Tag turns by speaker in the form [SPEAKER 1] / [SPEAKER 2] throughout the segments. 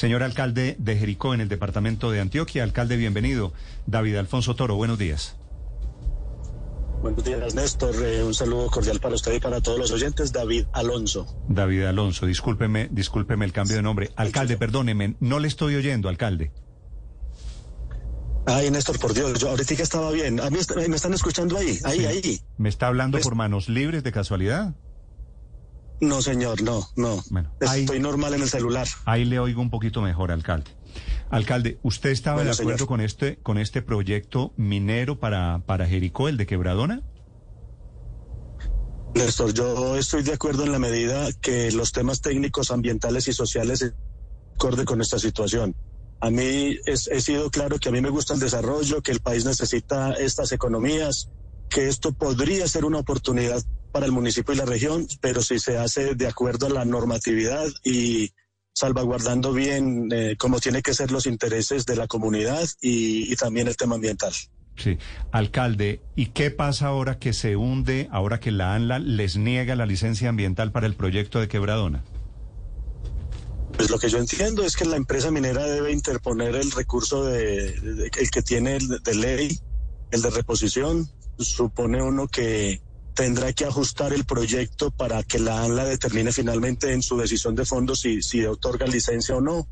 [SPEAKER 1] Señor alcalde de Jericó, en el departamento de Antioquia, alcalde, bienvenido. David Alfonso Toro, buenos días.
[SPEAKER 2] Buenos días, Néstor. Eh, un saludo cordial para usted y para todos los oyentes. David Alonso.
[SPEAKER 1] David Alonso, discúlpeme, discúlpeme el cambio de nombre. Alcalde, perdóneme, no le estoy oyendo, alcalde.
[SPEAKER 2] Ay, Néstor, por Dios, yo ahorita estaba bien. A mí me están escuchando ahí, ahí, ahí.
[SPEAKER 1] ¿Me está hablando pues por manos libres de casualidad?
[SPEAKER 2] No, señor, no, no. Bueno, Estoy normal en el celular.
[SPEAKER 1] Ahí le oigo un poquito mejor, alcalde. Alcalde, ¿usted estaba de acuerdo con este, con este proyecto minero para, para Jericó, el de Quebradona?
[SPEAKER 2] Néstor, yo estoy de acuerdo en la medida que los temas técnicos, ambientales y sociales acorde con esta situación. A mí he sido claro que a mí me gusta el desarrollo, que el país necesita estas economías, que esto podría ser una oportunidad para el municipio y la región, pero si se hace de acuerdo a la normatividad y salvaguardando bien eh, como tiene que ser los intereses de la comunidad y, también el tema ambiental.
[SPEAKER 1] Sí, alcalde, ¿y qué pasa ahora que se hunde, ahora que la ANLA les niega la licencia ambiental para el proyecto de Quebradona?
[SPEAKER 2] Pues lo que yo entiendo es que la empresa minera debe interponer el recurso de, el que tiene de ley, el de reposición. Supone uno que tendrá que ajustar el proyecto para que la ANLA determine finalmente en su decisión de fondo si, otorga licencia o no.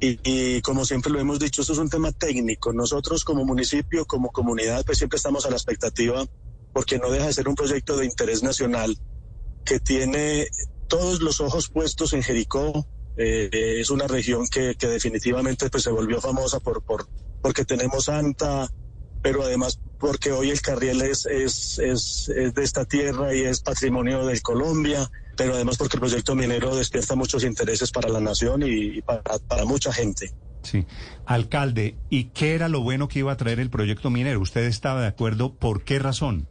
[SPEAKER 2] Y, como siempre lo hemos dicho, esto es un tema técnico. Nosotros como municipio, como comunidad, pues siempre estamos a la expectativa porque no deja de ser un proyecto de interés nacional que tiene todos los ojos puestos en Jericó. Eh, es una región que, definitivamente pues, se volvió famosa por, porque tenemos Santa, pero además porque hoy el Carriel es, es, es, de esta tierra y es patrimonio de Colombia, pero además porque el proyecto minero despierta muchos intereses para la nación y, para, para mucha gente.
[SPEAKER 1] Sí. Alcalde, ¿y qué era lo bueno que iba a traer el proyecto minero? ¿Usted estaba de acuerdo? ¿Por qué razón?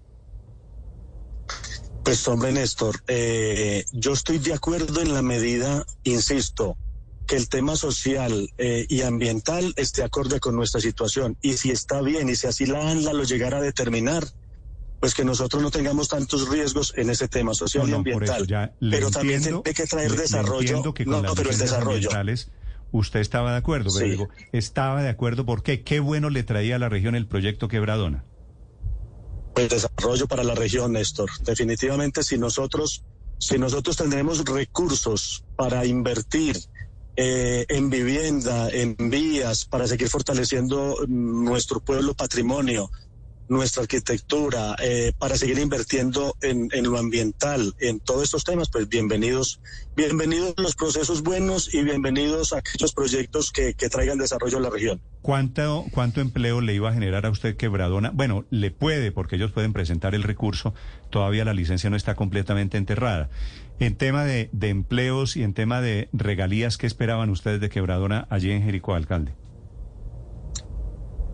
[SPEAKER 2] Pues hombre, Néstor, eh, yo estoy de acuerdo en la medida, insisto, que el tema social eh, y ambiental esté acorde con nuestra situación. Y si está bien y si así la ANLA lo llegara a determinar, pues que nosotros no tengamos tantos riesgos en ese tema social y ambiental. pero también tiene que traer desarrollo.
[SPEAKER 1] no, pero el desarrollo. Usted estaba de acuerdo, pero digo, estaba de acuerdo, ¿por qué? ¿Qué bueno le traía a la región el proyecto Quebradona?
[SPEAKER 2] Pues desarrollo para la región, Néstor. Definitivamente, si nosotros, si nosotros tendremos recursos para invertir eh, en vivienda, en vías, para seguir fortaleciendo nuestro pueblo patrimonio, nuestra arquitectura, eh, para seguir invirtiendo en, lo ambiental, en todos estos temas, pues bienvenidos, bienvenidos los procesos buenos y bienvenidos a aquellos proyectos que, traigan desarrollo a la región.
[SPEAKER 1] ¿Cuánto, ¿Cuánto empleo le iba a generar a usted Quebradona? Bueno, le puede, porque ellos pueden presentar el recurso, todavía la licencia no está completamente enterrada. En tema de, de empleos y en tema de regalías, ¿qué esperaban ustedes de Quebradona allí en Jericó, alcalde?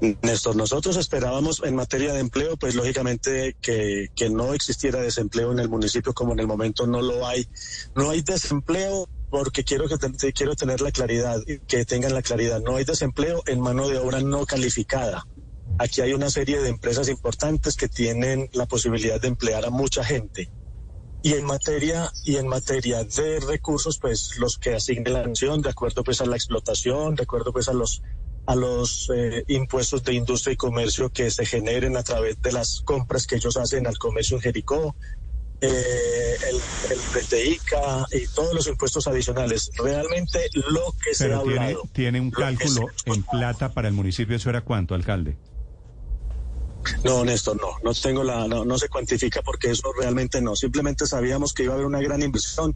[SPEAKER 2] Néstor, nosotros esperábamos en materia de empleo, pues lógicamente que, que, no existiera desempleo en el municipio como en el momento no lo hay. No hay desempleo porque quiero que quiero tener la claridad, que tengan la claridad. No hay desempleo en mano de obra no calificada. Aquí hay una serie de empresas importantes que tienen la posibilidad de emplear a mucha gente. Y en materia y en materia de recursos, pues los que asigne la nación, de acuerdo pues a la explotación, de acuerdo pues a los a los eh, impuestos de industria y comercio que se generen a través de las compras que ellos hacen al comercio en Jericó, eh, el, el PTICA y todos los impuestos adicionales. Realmente lo que se ha hablado.
[SPEAKER 1] ¿Tiene un cálculo en plata para el municipio? ¿Eso era cuánto, alcalde?
[SPEAKER 2] No, Néstor, no, no tengo la, no, se cuantifica porque eso realmente no. Simplemente sabíamos que iba a haber una gran inversión,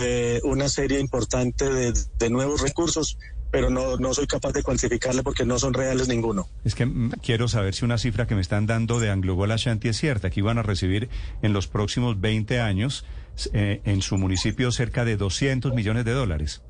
[SPEAKER 2] eh, una serie importante de, de nuevos recursos pero no, no soy capaz de cuantificarle porque no son reales ninguno.
[SPEAKER 1] Es que mm, quiero saber si una cifra que me están dando de Anglo Ashanti es cierta, que iban a recibir en los próximos 20 años eh, en su municipio cerca de 200 millones de dólares.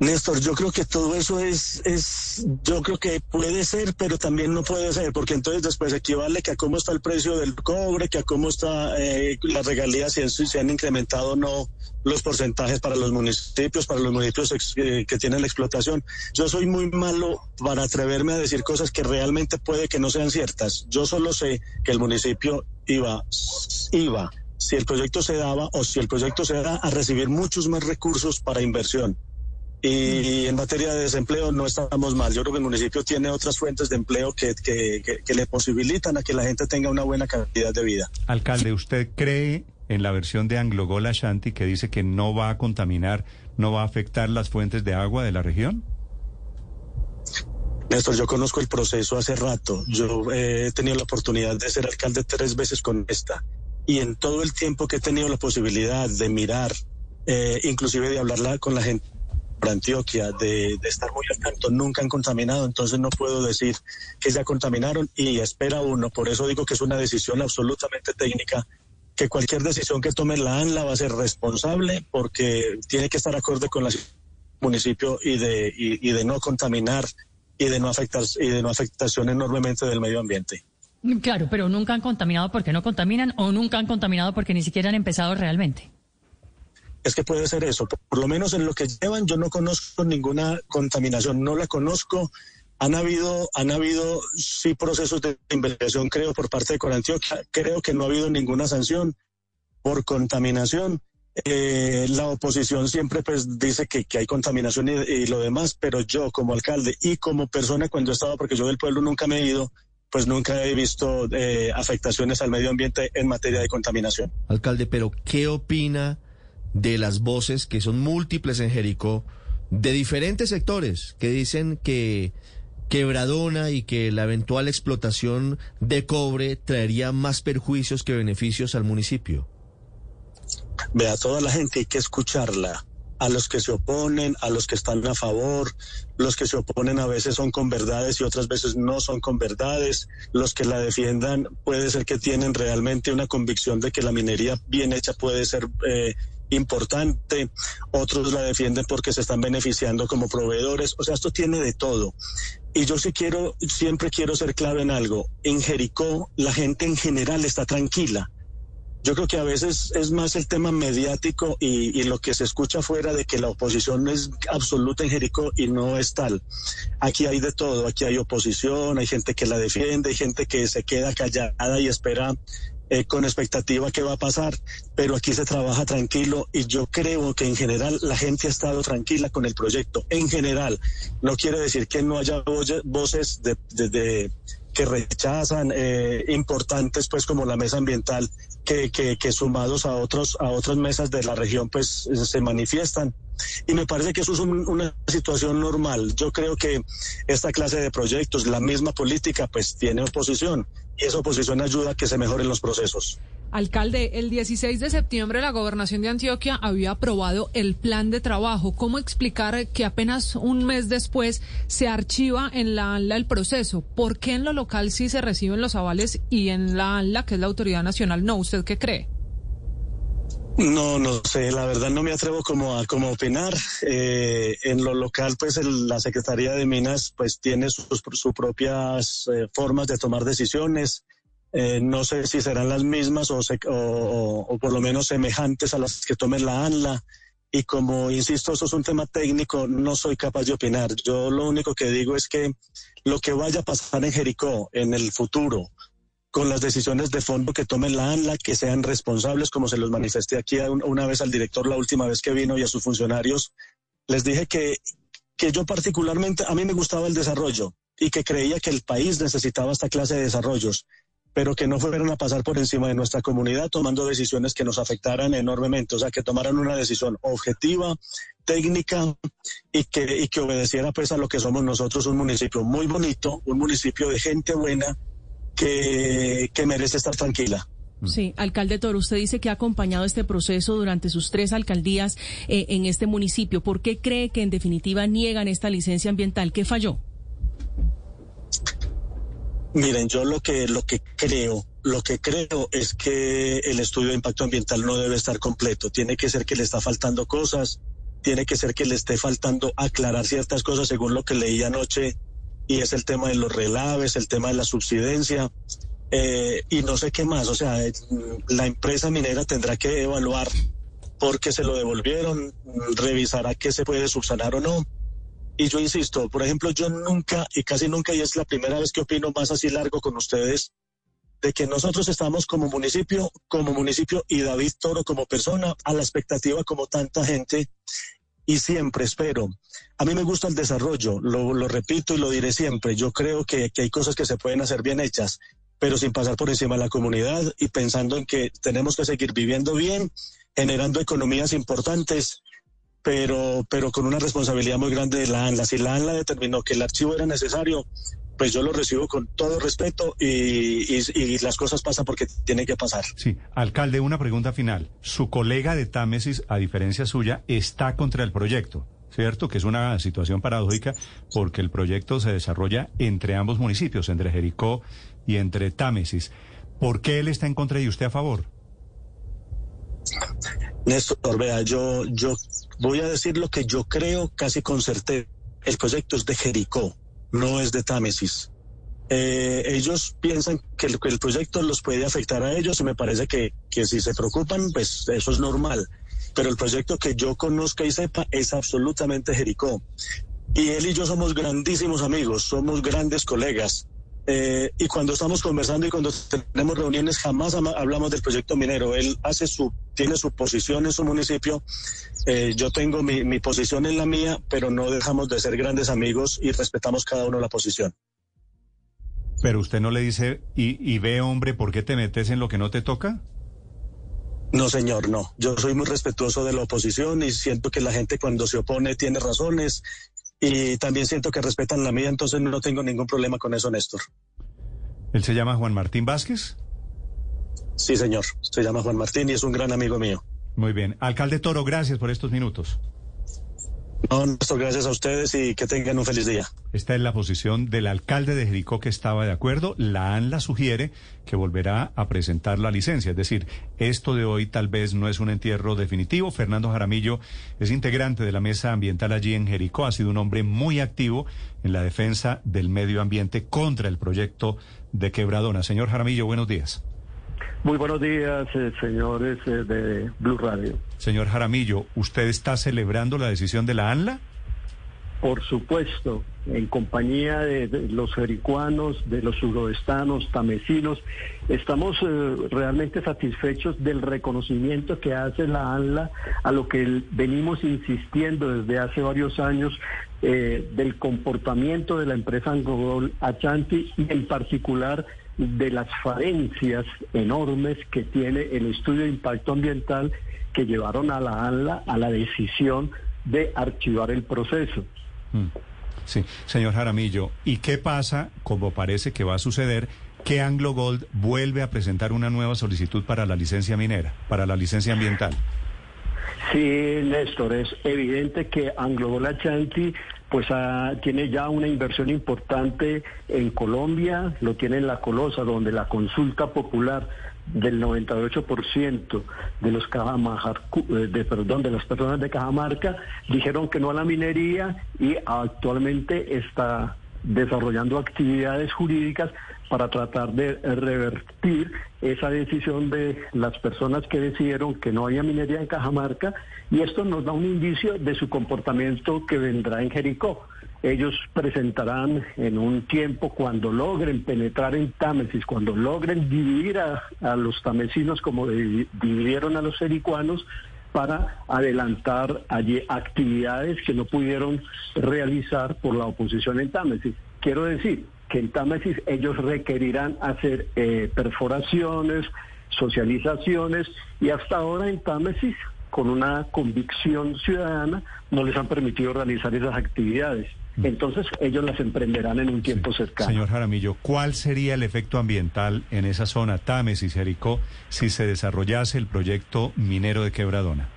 [SPEAKER 2] Néstor, yo creo que todo eso es, es, yo creo que puede ser, pero también no puede ser, porque entonces después equivale que a cómo está el precio del cobre, que a cómo está eh, las regalías, si, se han incrementado o no los porcentajes para los municipios, para los municipios eh, que tienen la explotación. Yo soy muy malo para atreverme a decir cosas que realmente puede que no sean ciertas. Yo solo sé que el municipio iba, iba si el proyecto se daba o si el proyecto se da a recibir muchos más recursos para inversión. Y en materia de desempleo no estamos mal. Yo creo que el municipio tiene otras fuentes de empleo que, que, le posibilitan a que la gente tenga una buena calidad de vida.
[SPEAKER 1] Alcalde, ¿usted cree en la versión de Anglogola Shanti que dice que no va a contaminar, no va a afectar las fuentes de agua de la región?
[SPEAKER 2] Néstor, yo conozco el proceso hace rato. Yo he tenido la oportunidad de ser alcalde tres veces con esta. Y en todo el tiempo que he tenido la posibilidad de mirar, eh, inclusive de hablar con la gente por Antioquia, de, estar muy al tanto, nunca han contaminado, entonces no puedo decir que ya contaminaron y espera uno. Por eso digo que es una decisión absolutamente técnica, que cualquier decisión que tome la ANLA va a ser responsable porque tiene que estar acorde con el municipio y de, y, de no contaminar y de no afectar y de no afectación enormemente del medio ambiente.
[SPEAKER 3] Claro, pero nunca han contaminado porque no contaminan o nunca han contaminado porque ni siquiera han empezado realmente
[SPEAKER 2] es que puede ser eso. Por lo menos en lo que llevan yo no conozco ninguna contaminación, no la conozco. Han habido, han habido sí procesos de investigación, creo, por parte de Corantioquia. Creo que no ha habido ninguna sanción por contaminación. Eh, la oposición siempre pues dice que, hay contaminación y, lo demás, pero yo como alcalde y como persona cuando he estado, porque yo del pueblo nunca me he ido, pues nunca he visto eh, afectaciones al medio ambiente en materia de contaminación.
[SPEAKER 4] Alcalde, pero ¿qué opina de las voces que son múltiples en Jericó, de diferentes sectores, que dicen que quebradona y que la eventual explotación de cobre traería más perjuicios que beneficios al municipio.
[SPEAKER 2] Vea, toda la gente hay que escucharla. A los que se oponen, a los que están a favor, los que se oponen a veces son con verdades y otras veces no son con verdades. Los que la defiendan puede ser que tienen realmente una convicción de que la minería bien hecha puede ser eh, importante, otros la defienden porque se están beneficiando como proveedores, o sea, esto tiene de todo. Y yo sí quiero, siempre quiero ser claro en algo, en Jericó la gente en general está tranquila. Yo creo que a veces es más el tema mediático y, lo que se escucha fuera de que la oposición es absoluta en Jericó y no es tal. Aquí hay de todo, aquí hay oposición, hay gente que la defiende, hay gente que se queda callada y espera eh, con expectativa qué va a pasar, pero aquí se trabaja tranquilo y yo creo que en general la gente ha estado tranquila con el proyecto. En general, no quiere decir que no haya voces de, que rechazan eh, importantes pues como la mesa ambiental que, que, sumados a otros a otras mesas de la región pues se manifiestan y me parece que eso es una situación normal. Yo creo que esta clase de proyectos, la misma política, pues tiene oposición y esa oposición ayuda a que se mejoren los procesos.
[SPEAKER 5] Alcalde, el 16 de septiembre la gobernación de Antioquia había aprobado el plan de trabajo. ¿Cómo explicar que apenas un mes después se archiva en la ANLA el proceso? ¿Por qué en lo local sí se reciben los avales y en la ANLA, que es la autoridad nacional, no? ¿Usted qué cree?
[SPEAKER 2] No, no sé, la verdad no me atrevo como a como opinar. Eh, en lo local, pues la Secretaría de Minas pues tiene sus, propias eh, formas de tomar decisiones. Eh, no sé si serán las mismas o, o, por lo menos semejantes a las que tome la ANLA. Y como insisto, eso es un tema técnico, no soy capaz de opinar. Yo lo único que digo es que lo que vaya a pasar en Jericó en el futuro, con las decisiones de fondo que tome la ANLA, que sean responsables, como se los manifesté aquí una vez al director la última vez que vino y a sus funcionarios. Les dije que, que yo particularmente, a mí me gustaba el desarrollo y que creía que el país necesitaba esta clase de desarrollos, pero que no fueran a pasar por encima de nuestra comunidad tomando decisiones que nos afectaran enormemente, o sea, que tomaran una decisión objetiva, técnica y que, y que obedeciera pues a lo que somos nosotros, un municipio muy bonito, un municipio de gente buena, que, merece estar tranquila.
[SPEAKER 3] Sí, alcalde Toro, usted dice que ha acompañado este proceso durante sus tres alcaldías eh, en este municipio. ¿Por qué cree que en definitiva niegan esta licencia ambiental? ¿Qué falló?
[SPEAKER 2] Miren, yo lo que lo que creo, lo que creo es que el estudio de impacto ambiental no debe estar completo. Tiene que ser que le está faltando cosas, tiene que ser que le esté faltando aclarar ciertas cosas según lo que leí anoche y es el tema de los relaves, el tema de la subsidencia eh, y no sé qué más. O sea, eh, la empresa minera tendrá que evaluar por qué se lo devolvieron, revisará qué se puede subsanar o no. Y yo insisto, por ejemplo, yo nunca y casi nunca, y es la primera vez que opino más así largo con ustedes, de que nosotros estamos como municipio, como municipio y David Toro como persona a la expectativa como tanta gente y siempre espero. A mí me gusta el desarrollo, lo, repito y lo diré siempre. Yo creo que, hay cosas que se pueden hacer bien hechas, pero sin pasar por encima de la comunidad y pensando en que tenemos que seguir viviendo bien, generando economías importantes pero, pero con una responsabilidad muy grande de la ANLA. Si la ANLA determinó que el archivo era necesario, pues yo lo recibo con todo respeto y, las cosas pasan porque tienen que pasar.
[SPEAKER 1] Sí, alcalde, una pregunta final. Su colega de Támesis, a diferencia suya, está contra el proyecto. ¿Cierto? Que es una situación paradójica porque el proyecto se desarrolla entre ambos municipios, entre Jericó y entre Támesis. ¿Por qué él está en contra y usted a favor?
[SPEAKER 2] Néstor, vea, yo, yo voy a decir lo que yo creo casi con certeza. El proyecto es de Jericó no es de Támesis. Eh, ellos piensan que el, que el, proyecto los puede afectar a ellos y me parece que, que si se preocupan, pues eso es normal. Pero el proyecto que yo conozca y sepa es absolutamente Jericó. Y él y yo somos grandísimos amigos, somos grandes colegas. Eh, y cuando estamos conversando y cuando tenemos reuniones jamás hablamos del proyecto minero. Él hace su, tiene su posición en su municipio, eh, yo tengo mi, mi, posición en la mía, pero no dejamos de ser grandes amigos y respetamos cada uno la posición.
[SPEAKER 1] Pero usted no le dice, y, y ve hombre, ¿por qué te metes en lo que no te toca?
[SPEAKER 2] No, señor, no. Yo soy muy respetuoso de la oposición y siento que la gente cuando se opone tiene razones y también siento que respetan la mía, entonces no tengo ningún problema con eso, Néstor.
[SPEAKER 1] ¿Él se llama Juan Martín Vázquez?
[SPEAKER 2] Sí, señor, se llama Juan Martín y es un gran amigo mío.
[SPEAKER 1] Muy bien. Alcalde Toro, gracias por estos minutos.
[SPEAKER 2] No, Néstor, gracias a ustedes y que tengan un feliz día.
[SPEAKER 1] Esta es la posición del alcalde de Jericó que estaba de acuerdo. La ANLA sugiere que volverá a presentar la licencia. Es decir, esto de hoy tal vez no es un entierro definitivo. Fernando Jaramillo es integrante de la mesa ambiental allí en Jericó. Ha sido un hombre muy activo en la defensa del medio ambiente contra el proyecto de Quebradona. Señor Jaramillo, buenos días.
[SPEAKER 6] Muy buenos días, eh, señores eh, de Blue Radio.
[SPEAKER 1] Señor Jaramillo, ¿usted está celebrando la decisión de la ANLA?
[SPEAKER 6] Por supuesto, en compañía de, los jericuanos, de los suroestanos, tamesinos, estamos eh, realmente satisfechos del reconocimiento que hace la ANLA a lo que venimos insistiendo desde hace varios años del comportamiento de la empresa Angogol Achanti y en particular de las falencias enormes que tiene el estudio de impacto ambiental que llevaron a la ANLA a la decisión de archivar el proceso. Mm.
[SPEAKER 1] Sí, señor Jaramillo, ¿y qué pasa, como parece que va a suceder, que Anglo Gold vuelve a presentar una nueva solicitud para la licencia minera, para la licencia ambiental?
[SPEAKER 6] Sí, Néstor, es evidente que Anglo Gold Achanti pues ah, tiene ya una inversión importante en Colombia, lo tiene en La Colosa, donde la consulta popular del 98% de los eh, de, perdón, de las personas de Cajamarca dijeron que no a la minería y actualmente está desarrollando actividades jurídicas para tratar de revertir esa decisión de las personas que decidieron que no haya minería en Cajamarca y esto nos da un indicio de su comportamiento que vendrá en Jericó. Ellos presentarán en un tiempo cuando logren penetrar en Támesis, cuando logren dividir a, los tamesinos como dividieron a los jericuanos, para adelantar allí actividades que no pudieron realizar por la oposición en Támesis. Quiero decir, que en Támesis ellos requerirán hacer eh, perforaciones, socializaciones y hasta ahora en Támesis con una convicción ciudadana no les han permitido realizar esas actividades. Mm. Entonces ellos las emprenderán en un tiempo cercano.
[SPEAKER 1] Señor Jaramillo, ¿cuál sería el efecto ambiental en esa zona, Támesis, Jericó, si se desarrollase el proyecto minero de Quebradona?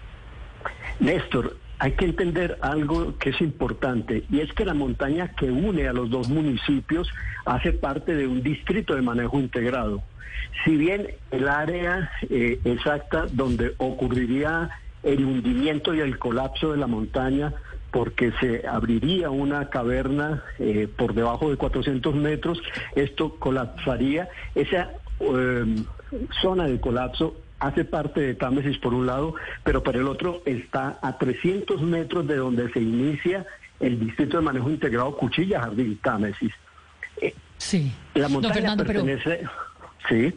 [SPEAKER 6] Néstor, hay que entender algo que es importante y es que la montaña que une a los dos municipios hace parte de un distrito de manejo integrado. Si bien el área eh, exacta donde ocurriría el hundimiento y el colapso de la montaña porque se abriría una caverna eh, por debajo de 400 metros, esto colapsaría. Esa eh, zona de colapso hace parte de Támesis por un lado, pero por el otro está a 300 metros de donde se inicia el Distrito de Manejo Integrado Cuchilla Jardín Támesis.
[SPEAKER 3] Sí. La montaña pertenece...
[SPEAKER 6] Sí.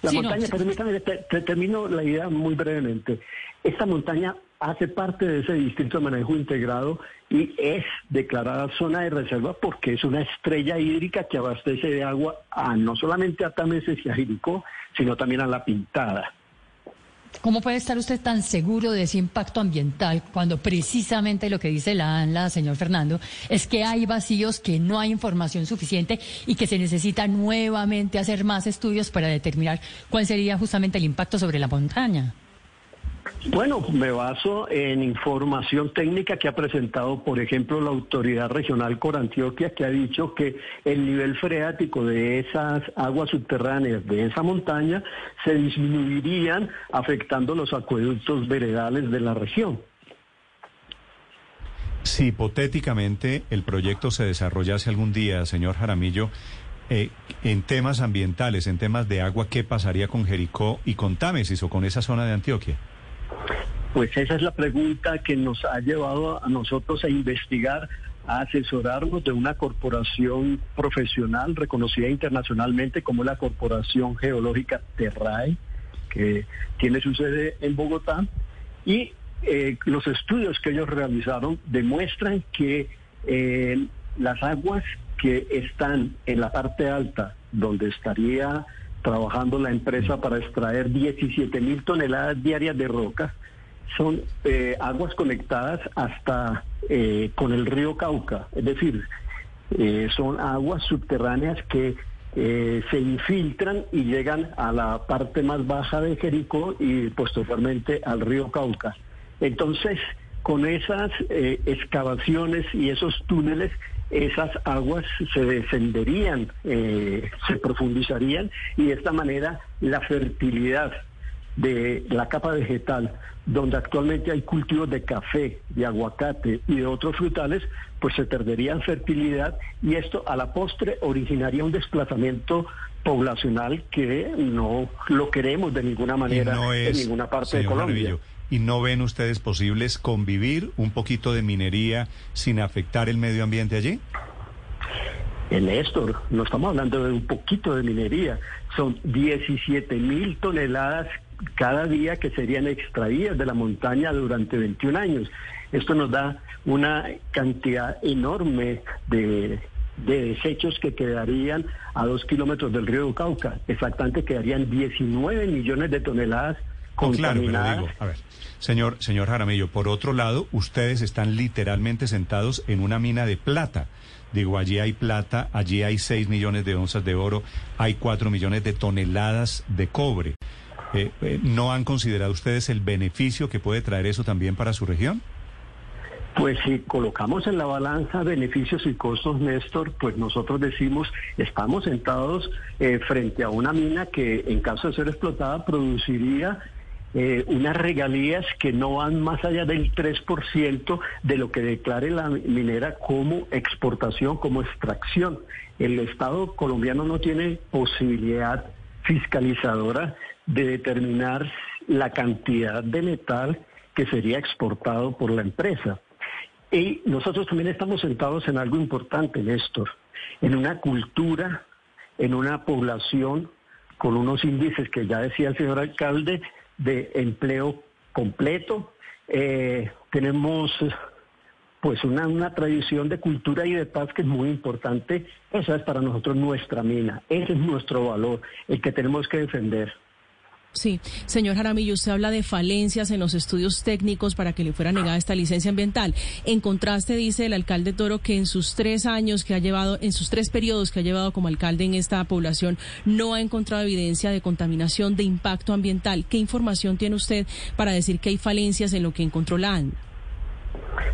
[SPEAKER 6] La
[SPEAKER 7] Sí,
[SPEAKER 6] montaña, permítame, te, te termino la idea muy brevemente. Esta montaña hace parte de ese distrito de manejo integrado y es declarada zona de reserva porque es una estrella hídrica que abastece de agua a no solamente a Tameses y a Jericó, sino también a La Pintada.
[SPEAKER 7] ¿Cómo puede estar usted tan seguro de ese impacto ambiental cuando precisamente lo que dice la ANLA, señor Fernando, es que hay vacíos, que no hay información suficiente y que se necesita nuevamente hacer más estudios para determinar cuál sería justamente el impacto sobre la montaña?
[SPEAKER 6] Bueno, me baso en información técnica que ha presentado, por ejemplo, la Autoridad Regional Corantioquia, que ha dicho que el nivel freático de esas aguas subterráneas de esa montaña se disminuirían afectando los acueductos veredales de la región.
[SPEAKER 1] Si hipotéticamente el proyecto se desarrollase algún día, señor Jaramillo, eh, en temas ambientales, en temas de agua, ¿qué pasaría con Jericó y con Támesis o con esa zona de Antioquia?
[SPEAKER 6] Pues esa es la pregunta que nos ha llevado a nosotros a investigar, a asesorarnos de una corporación profesional reconocida internacionalmente como la Corporación Geológica Terrae, que tiene su sede en Bogotá, y eh, los estudios que ellos realizaron demuestran que eh, las aguas que están en la parte alta, donde estaría trabajando la empresa para extraer 17 mil toneladas diarias de roca, son eh, aguas conectadas hasta eh, con el río Cauca, es decir, eh, son aguas subterráneas que eh, se infiltran y llegan a la parte más baja de Jericó y posteriormente al río Cauca. Entonces, con esas eh, excavaciones y esos túneles, esas aguas se descenderían, se profundizarían y de esta manera la fertilidad de la capa vegetal, donde actualmente hay cultivos de café, de aguacate y de otros frutales, pues se perdería en fertilidad y esto a la postre originaría un desplazamiento poblacional que no lo queremos de ninguna manera en ninguna parte de Colombia.
[SPEAKER 1] Jaramillo, ¿Y no ven ustedes posibles convivir un poquito de minería sin afectar el medio ambiente allí?
[SPEAKER 6] Eh, Néstor, no estamos hablando de un poquito de minería, son 17 mil toneladas cada día que serían extraídas de la montaña durante 21 años. Esto nos da una cantidad enorme de, de desechos que quedarían a dos kilómetros del río Cauca. Exactamente quedarían 19 millones de toneladas
[SPEAKER 1] No, claro, pero
[SPEAKER 6] contaminadas.
[SPEAKER 1] digo, a ver, señor, señor Jaramillo, por otro lado, ustedes están literalmente sentados en una mina de plata. Digo, allí hay plata, allí hay 6 millones de onzas de oro, hay 4 millones de toneladas de cobre. Eh, eh, ¿No han considerado ustedes el beneficio que puede traer eso también para su región?
[SPEAKER 6] Pues si colocamos en la balanza beneficios y costos, Néstor, pues nosotros decimos, estamos sentados eh, frente a una mina que en caso de ser explotada produciría eh, unas regalías que no van más allá del 3% de lo que declare la minera como exportación, como extracción. El Estado colombiano no tiene posibilidad fiscalizadora de determinar la cantidad de metal que sería exportado por la empresa. Y nosotros también estamos sentados en algo importante, Néstor, en una cultura, en una población con unos índices que ya decía el señor alcalde de empleo completo. Eh, tenemos pues una, una tradición de cultura y de paz que es muy importante. Esa es para nosotros nuestra mina, ese es nuestro valor, el que tenemos que defender.
[SPEAKER 3] Sí, señor Jaramillo, usted habla de falencias en los estudios técnicos para que le fuera negada esta licencia ambiental. En contraste, dice el alcalde Toro que en sus tres años que ha llevado, en sus tres periodos que ha llevado como alcalde en esta población, no ha encontrado evidencia de contaminación, de impacto ambiental. ¿Qué información tiene usted para decir que hay falencias en lo que encontró la ANLA?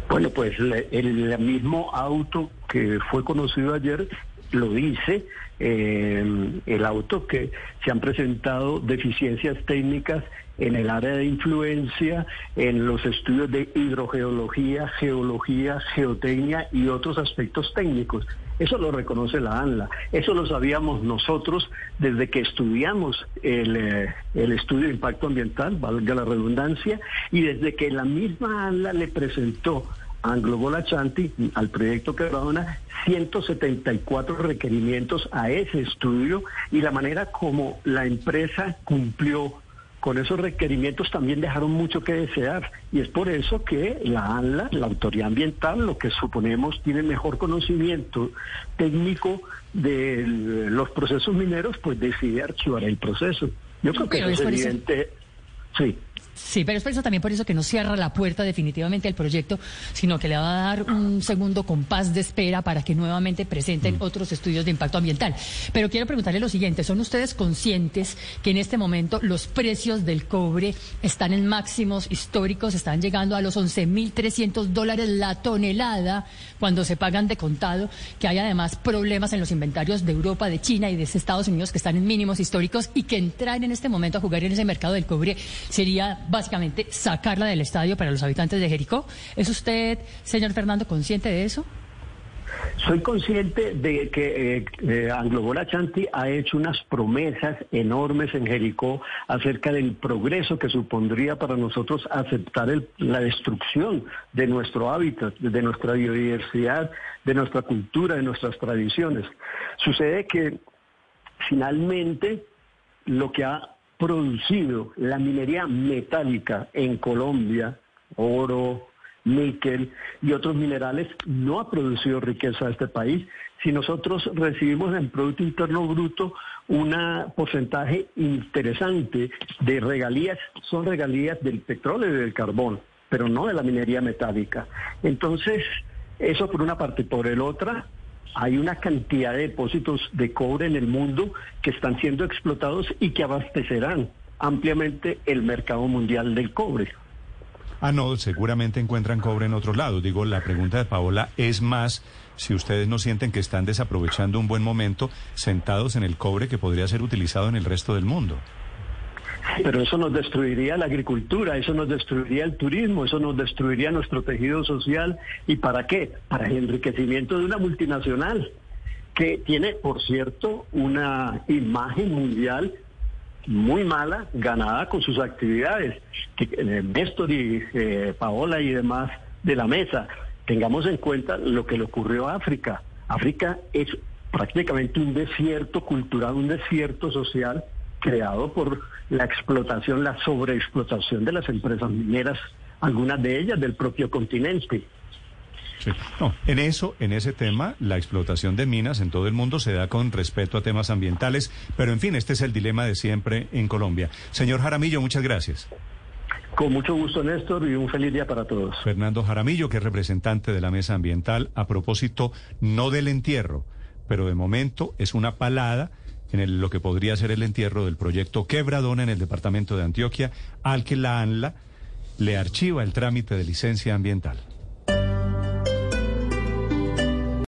[SPEAKER 6] Bueno, pues el, mismo auto que fue conocido ayer lo dice, eh, el auto que se han presentado deficiencias técnicas en el área de influencia, en los estudios de hidrogeología, geología, geotecnia y otros aspectos técnicos. Eso lo reconoce la ANLA. Eso lo sabíamos nosotros desde que estudiamos el, eh, el estudio de impacto ambiental, valga la redundancia, y desde que la misma ANLA le presentó Anglo Chanti al proyecto Quebradona 174 requerimientos a ese estudio y la manera como la empresa cumplió con esos requerimientos también dejaron mucho que desear y es por eso que la ANLA, la autoridad ambiental, lo que suponemos tiene mejor conocimiento técnico de los procesos mineros, pues decide archivar el proceso. Yo creo que es evidente. Sí.
[SPEAKER 7] Sí, pero es por eso también por eso que no cierra la puerta definitivamente al proyecto, sino que le va a dar un segundo compás de espera para que nuevamente presenten mm. otros estudios de impacto ambiental. Pero quiero preguntarle lo siguiente, ¿son ustedes conscientes que en este momento los precios del cobre están en máximos históricos, están llegando a los 11.300 dólares la tonelada cuando se pagan de contado, que hay además problemas en los inventarios de Europa, de China y de Estados Unidos que están en mínimos históricos y que entrar en este momento a jugar en ese mercado del cobre sería básicamente sacarla del estadio para los habitantes de Jericó. ¿Es usted, señor Fernando, consciente de eso?
[SPEAKER 6] Soy consciente de que eh, eh Anglo Chanti ha hecho unas promesas enormes en Jericó acerca del progreso que supondría para nosotros aceptar la destrucción de nuestro hábitat, de nuestra biodiversidad, de nuestra cultura, de nuestras tradiciones. Sucede que finalmente lo que ha producido la minería metálica en Colombia, oro, níquel y otros minerales, no ha producido riqueza a este país. Si nosotros recibimos en Producto Interno Bruto un porcentaje interesante de regalías, son regalías del petróleo y del carbón, pero no de la minería metálica. Entonces, eso por una parte. Por el otra, hay una cantidad de depósitos de cobre en el mundo que están siendo explotados y que abastecerán ampliamente el mercado mundial del cobre.
[SPEAKER 1] Ah, no, seguramente encuentran cobre en otros lados. Digo, la pregunta de Paola es más si ustedes no sienten que están desaprovechando un buen momento sentados en el cobre que podría ser utilizado en el resto del mundo.
[SPEAKER 6] Pero eso nos destruiría la agricultura, eso nos destruiría el turismo, eso nos destruiría nuestro tejido social. ¿Y para qué? Para el enriquecimiento de una multinacional que tiene, por cierto, una imagen mundial muy mala, ganada con sus actividades. Que, eh, Néstor y eh, Paola y demás de la mesa, tengamos en cuenta lo que le ocurrió a África. África es prácticamente un desierto cultural, un desierto social creado por la explotación, la sobreexplotación de las empresas mineras, algunas de ellas del propio continente.
[SPEAKER 1] No, en eso, en ese tema, la explotación de minas en todo el mundo se da con respeto a temas ambientales, pero en fin, este es el dilema de siempre en Colombia. Señor Jaramillo, muchas gracias.
[SPEAKER 6] Con mucho gusto, Néstor, y un feliz día para todos.
[SPEAKER 1] Fernando Jaramillo, que es representante de la Mesa Ambiental, a propósito no del entierro, pero de momento es una palada en lo que podría ser el entierro del proyecto Quebradona en el departamento de Antioquia, al que la ANLA le archiva el trámite de licencia ambiental.